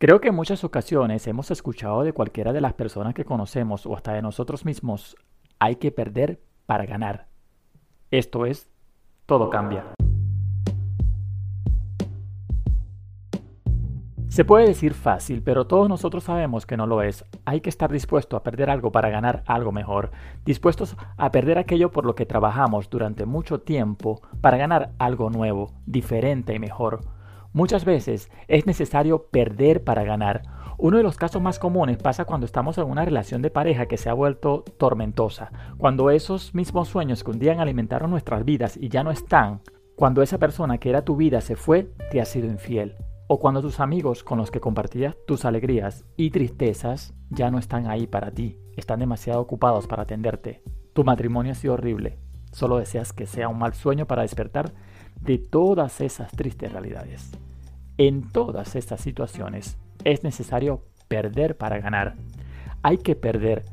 Creo que en muchas ocasiones hemos escuchado de cualquiera de las personas que conocemos o hasta de nosotros mismos, hay que perder para ganar. Esto es, todo cambia. Se puede decir fácil, pero todos nosotros sabemos que no lo es. Hay que estar dispuesto a perder algo para ganar algo mejor, dispuestos a perder aquello por lo que trabajamos durante mucho tiempo para ganar algo nuevo, diferente y mejor. Muchas veces es necesario perder para ganar. Uno de los casos más comunes pasa cuando estamos en una relación de pareja que se ha vuelto tormentosa, cuando esos mismos sueños que un día alimentaron nuestras vidas y ya no están, cuando esa persona que era tu vida se fue, te ha sido infiel, o cuando tus amigos con los que compartías tus alegrías y tristezas ya no están ahí para ti, están demasiado ocupados para atenderte. Tu matrimonio ha sido horrible, solo deseas que sea un mal sueño para despertar de todas esas tristes realidades. En todas estas situaciones es necesario perder para ganar. Hay que perder,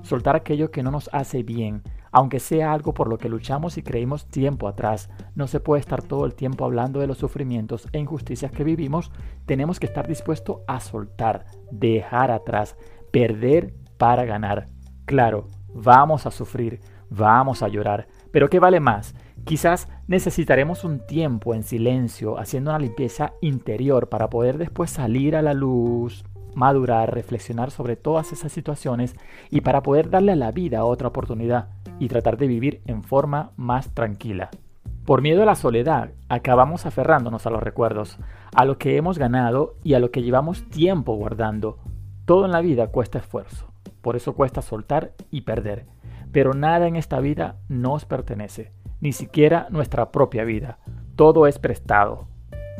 soltar aquello que no nos hace bien, aunque sea algo por lo que luchamos y creímos tiempo atrás. No se puede estar todo el tiempo hablando de los sufrimientos e injusticias que vivimos. Tenemos que estar dispuestos a soltar, dejar atrás, perder para ganar. Claro, vamos a sufrir, vamos a llorar, pero ¿qué vale más? Quizás necesitaremos un tiempo en silencio haciendo una limpieza interior para poder después salir a la luz, madurar, reflexionar sobre todas esas situaciones y para poder darle a la vida otra oportunidad y tratar de vivir en forma más tranquila. Por miedo a la soledad, acabamos aferrándonos a los recuerdos, a lo que hemos ganado y a lo que llevamos tiempo guardando. Todo en la vida cuesta esfuerzo, por eso cuesta soltar y perder. Pero nada en esta vida nos pertenece ni siquiera nuestra propia vida. Todo es prestado,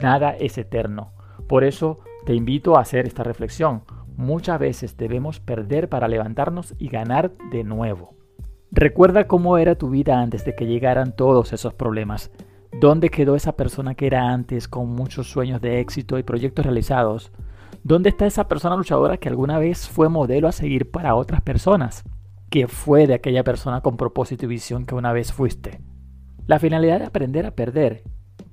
nada es eterno. Por eso te invito a hacer esta reflexión. Muchas veces debemos perder para levantarnos y ganar de nuevo. Recuerda cómo era tu vida antes de que llegaran todos esos problemas. ¿Dónde quedó esa persona que era antes con muchos sueños de éxito y proyectos realizados? ¿Dónde está esa persona luchadora que alguna vez fue modelo a seguir para otras personas? ¿Qué fue de aquella persona con propósito y visión que una vez fuiste? La finalidad de aprender a perder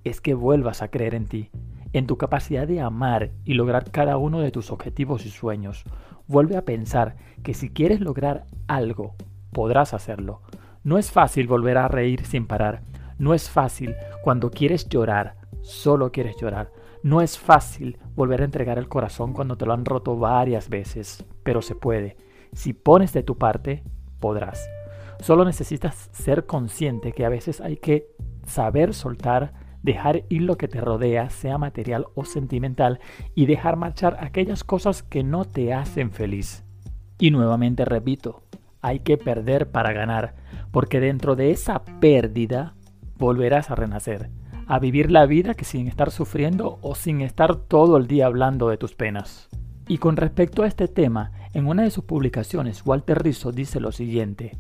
es que vuelvas a creer en ti, en tu capacidad de amar y lograr cada uno de tus objetivos y sueños. Vuelve a pensar que si quieres lograr algo, podrás hacerlo. No es fácil volver a reír sin parar. No es fácil cuando quieres llorar, solo quieres llorar. No es fácil volver a entregar el corazón cuando te lo han roto varias veces, pero se puede. Si pones de tu parte, podrás. Solo necesitas ser consciente que a veces hay que saber soltar, dejar ir lo que te rodea, sea material o sentimental, y dejar marchar aquellas cosas que no te hacen feliz. Y nuevamente repito, hay que perder para ganar, porque dentro de esa pérdida volverás a renacer, a vivir la vida que sin estar sufriendo o sin estar todo el día hablando de tus penas. Y con respecto a este tema, en una de sus publicaciones, Walter Rizzo dice lo siguiente,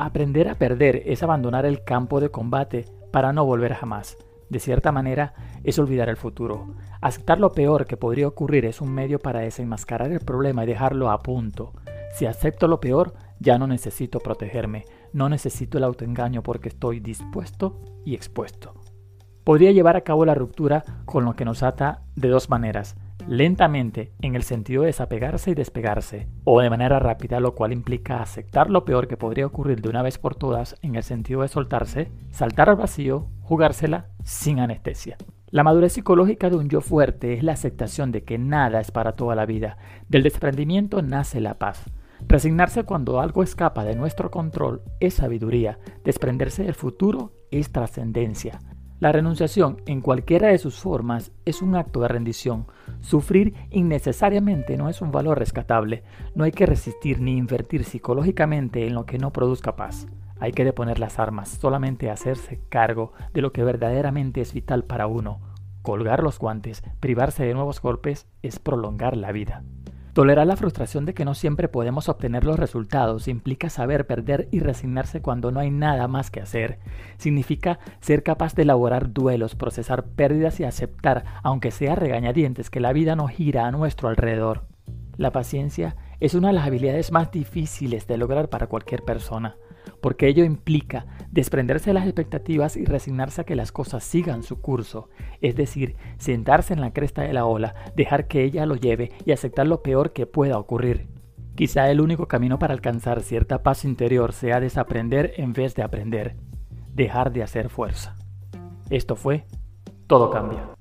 Aprender a perder es abandonar el campo de combate para no volver jamás. De cierta manera, es olvidar el futuro. Aceptar lo peor que podría ocurrir es un medio para desenmascarar el problema y dejarlo a punto. Si acepto lo peor, ya no necesito protegerme, no necesito el autoengaño porque estoy dispuesto y expuesto. Podría llevar a cabo la ruptura con lo que nos ata de dos maneras lentamente en el sentido de desapegarse y despegarse, o de manera rápida, lo cual implica aceptar lo peor que podría ocurrir de una vez por todas en el sentido de soltarse, saltar al vacío, jugársela sin anestesia. La madurez psicológica de un yo fuerte es la aceptación de que nada es para toda la vida. Del desprendimiento nace la paz. Resignarse cuando algo escapa de nuestro control es sabiduría. Desprenderse del futuro es trascendencia. La renunciación, en cualquiera de sus formas, es un acto de rendición. Sufrir innecesariamente no es un valor rescatable. No hay que resistir ni invertir psicológicamente en lo que no produzca paz. Hay que deponer las armas, solamente hacerse cargo de lo que verdaderamente es vital para uno. Colgar los guantes, privarse de nuevos golpes, es prolongar la vida. Tolerar la frustración de que no siempre podemos obtener los resultados implica saber perder y resignarse cuando no hay nada más que hacer. Significa ser capaz de elaborar duelos, procesar pérdidas y aceptar, aunque sea regañadientes, que la vida no gira a nuestro alrededor. La paciencia es una de las habilidades más difíciles de lograr para cualquier persona. Porque ello implica desprenderse de las expectativas y resignarse a que las cosas sigan su curso, es decir, sentarse en la cresta de la ola, dejar que ella lo lleve y aceptar lo peor que pueda ocurrir. Quizá el único camino para alcanzar cierta paz interior sea desaprender en vez de aprender, dejar de hacer fuerza. Esto fue Todo Cambia.